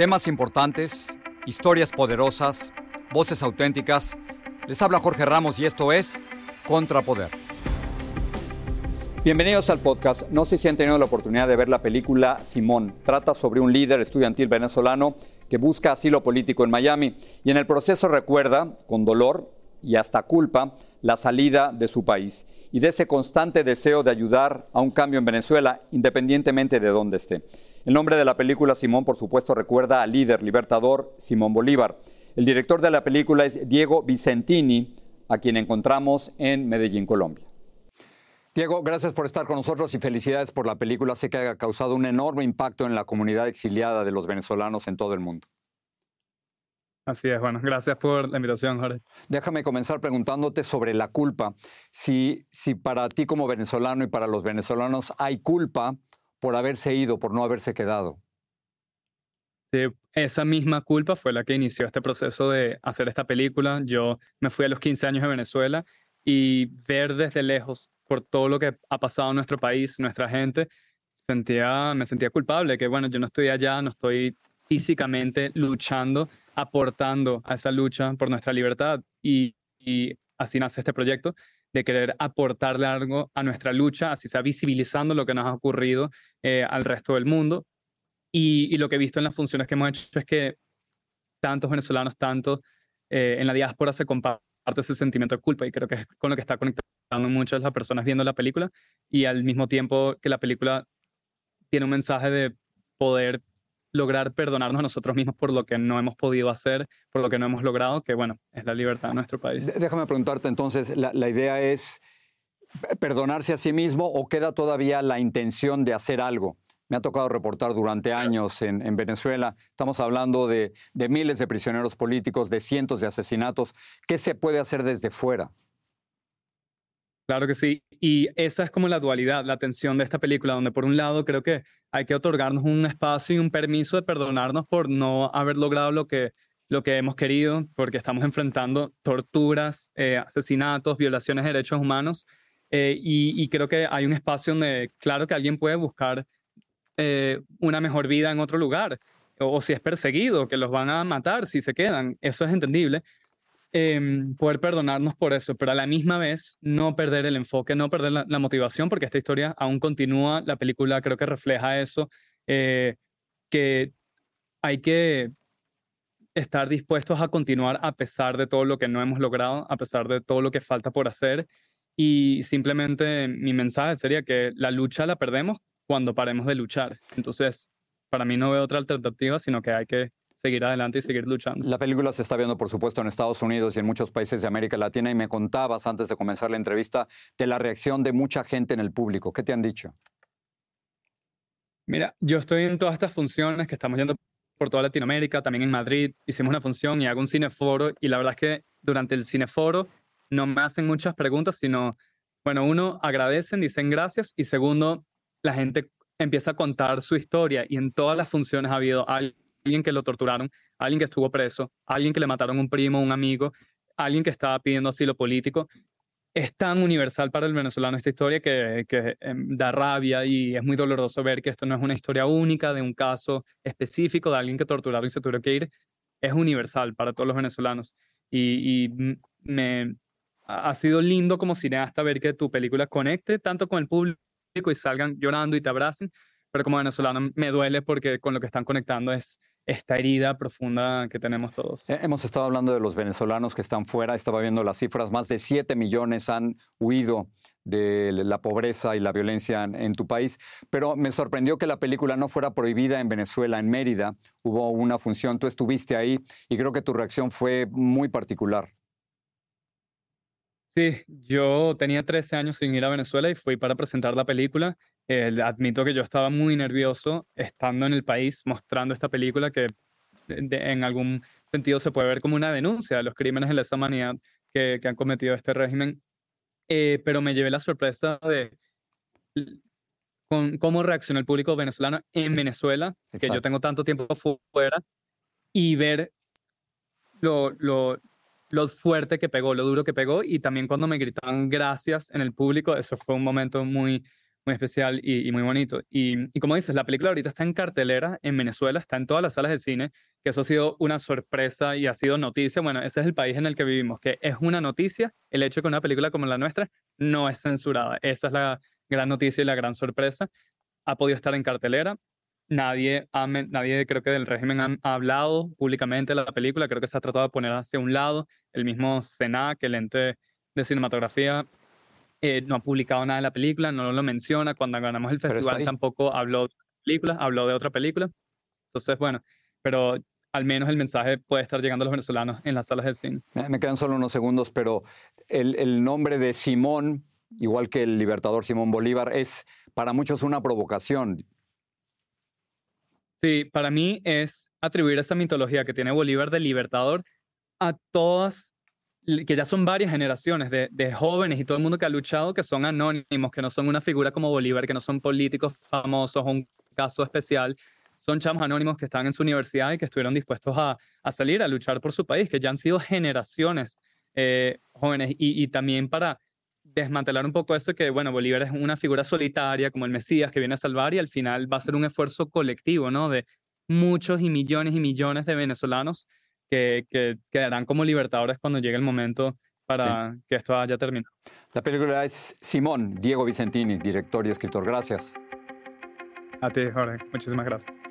Temas importantes, historias poderosas, voces auténticas. Les habla Jorge Ramos y esto es Contrapoder. Bienvenidos al podcast. No sé si han tenido la oportunidad de ver la película Simón. Trata sobre un líder estudiantil venezolano que busca asilo político en Miami y en el proceso recuerda, con dolor y hasta culpa, la salida de su país y de ese constante deseo de ayudar a un cambio en Venezuela, independientemente de dónde esté. El nombre de la película Simón, por supuesto, recuerda al líder libertador Simón Bolívar. El director de la película es Diego Vicentini, a quien encontramos en Medellín, Colombia. Diego, gracias por estar con nosotros y felicidades por la película. Sé que ha causado un enorme impacto en la comunidad exiliada de los venezolanos en todo el mundo. Así es, bueno, gracias por la invitación, Jorge. Déjame comenzar preguntándote sobre la culpa. Si, si para ti como venezolano y para los venezolanos hay culpa por haberse ido, por no haberse quedado. Sí, esa misma culpa fue la que inició este proceso de hacer esta película. Yo me fui a los 15 años de Venezuela y ver desde lejos por todo lo que ha pasado en nuestro país, nuestra gente, sentía, me sentía culpable, que bueno, yo no estoy allá, no estoy físicamente luchando aportando a esa lucha por nuestra libertad y, así nace este proyecto de querer aportarle algo a nuestra lucha, así sea visibilizando lo que nos ha ocurrido eh, al resto del mundo. Y, lo que he visto en las funciones que hemos hecho es que tantos venezolanos, tanto eh, en la diáspora se comparte ese sentimiento de culpa y creo que es con lo que está conectando muchas las personas viendo la película y al mismo tiempo que la película tiene un mensaje de poder lograr perdonarnos a nosotros mismos por lo que no hemos podido hacer, por lo que no hemos logrado, que bueno, es la libertad de nuestro país. Déjame preguntarte entonces, la, idea es perdonarse a sí mismo o queda todavía la intención de hacer algo? Me ha tocado reportar durante años en, Venezuela. Estamos hablando de, de, miles de prisioneros políticos, de cientos de asesinatos. ¿Qué se puede hacer desde fuera? Claro que sí. Y esa es como la dualidad, la tensión de esta película, donde por un lado creo que hay que otorgarnos un espacio y un permiso de perdonarnos por no haber logrado lo que, lo que hemos querido, porque estamos enfrentando torturas, eh, asesinatos, violaciones de derechos humanos. Eh, y, creo que hay un espacio donde, claro que alguien puede buscar eh, una mejor vida en otro lugar, o si es perseguido, que los van a matar si se quedan, eso es entendible, Em, poder perdonarnos por eso, pero a la misma vez no perder el enfoque, no perder la, motivación, porque esta historia aún continúa, la película creo que refleja eso, eh, que hay que estar dispuestos a continuar a pesar de todo lo que no hemos logrado, a pesar de todo lo que falta por hacer. Y simplemente mi mensaje sería que la lucha la perdemos cuando paremos de luchar. Entonces, para mí no veo otra alternativa, sino que hay que seguir adelante y seguir luchando. La película se está viendo, por supuesto, en Estados Unidos y en muchos países de América Latina y me contabas antes de comenzar la entrevista de la reacción de mucha gente en el público. ¿Qué te han dicho? Mira, yo estoy en todas estas funciones que estamos yendo por toda Latinoamérica, también en Madrid, hicimos una función y hago un cineforo y la verdad es que durante el cineforo no me hacen muchas preguntas, sino, bueno, uno, agradecen, dicen gracias y segundo, la gente empieza a contar su historia y en todas las funciones ha habido alguien alguien que lo torturaron, alguien que estuvo preso, alguien que le mataron un primo, un amigo, alguien que estaba pidiendo asilo político. Es tan universal para el venezolano esta historia que, em, da rabia y es muy doloroso ver que esto no es una historia única de un caso específico de alguien que torturaron y se tuvo que ir. Es universal para todos los venezolanos. Y, me ha sido lindo como cineasta ver que tu película conecte tanto con el público y salgan llorando y te abracen, pero como venezolano me duele porque con lo que están conectando es esta herida profunda que tenemos todos. Hemos estado hablando de los venezolanos que están fuera, estaba viendo las cifras, más de 7 millones han huido de la pobreza y la violencia en, tu país, pero me sorprendió que la película no fuera prohibida en Venezuela, en Mérida. Hubo una función, tú estuviste ahí y creo que tu reacción fue muy particular. Sí, yo tenía 13 años sin ir a Venezuela y fui para presentar la película admito que yo estaba muy nervioso estando en el país mostrando esta película que en algún sentido se puede ver como una denuncia de los crímenes de lesa humanidad que, que han cometido este régimen. Eh, pero me llevé la sorpresa de con, cómo reaccionó el público venezolano en Venezuela, que yo tengo tanto tiempo fuera, y ver lo, lo, lo fuerte que pegó, lo duro que pegó, y también cuando me gritaban gracias en el público, eso fue un momento muy, muy especial y, muy bonito. Y, como dices, la película ahorita está en cartelera en Venezuela, está en todas las salas de cine, que eso ha sido una sorpresa y ha sido noticia. Bueno, ese es el país en el que vivimos, que es una noticia el hecho de que una película como la nuestra no es censurada. Esa es la gran noticia y la gran sorpresa. Ha podido estar en cartelera. Nadie, nadie creo que del régimen ha, hablado públicamente de la película, creo que se ha tratado de poner hacia un lado. El mismo SENAC, el ente de cinematografía, eh, no ha publicado nada de la película, no lo menciona. Cuando ganamos el festival tampoco habló de la película, habló de otra película. Entonces, bueno, pero al menos el mensaje puede estar llegando a los venezolanos en las salas de cine. Me quedan solo unos segundos, pero el, el nombre de Simón, igual que el libertador Simón Bolívar, es para muchos una provocación. Sí, para mí es atribuir esa mitología que tiene Bolívar de libertador a todas que ya son varias generaciones de, jóvenes y todo el mundo que ha luchado que son anónimos, que no son una figura como Bolívar, que no son políticos famosos un caso especial, son chamos anónimos que están en su universidad y que estuvieron dispuestos a, salir a luchar por su país, que ya han sido generaciones eh, jóvenes. Y, también para desmantelar un poco eso que, bueno, Bolívar es una figura solitaria como el Mesías que viene a salvar y al final va a ser un esfuerzo colectivo, ¿no? De muchos y millones y millones de venezolanos que, quedarán como libertadores cuando llegue el momento para que esto haya terminado. La película es Simón, Diego Vicentini, director y escritor. Gracias. A ti, Jorge. Muchísimas gracias.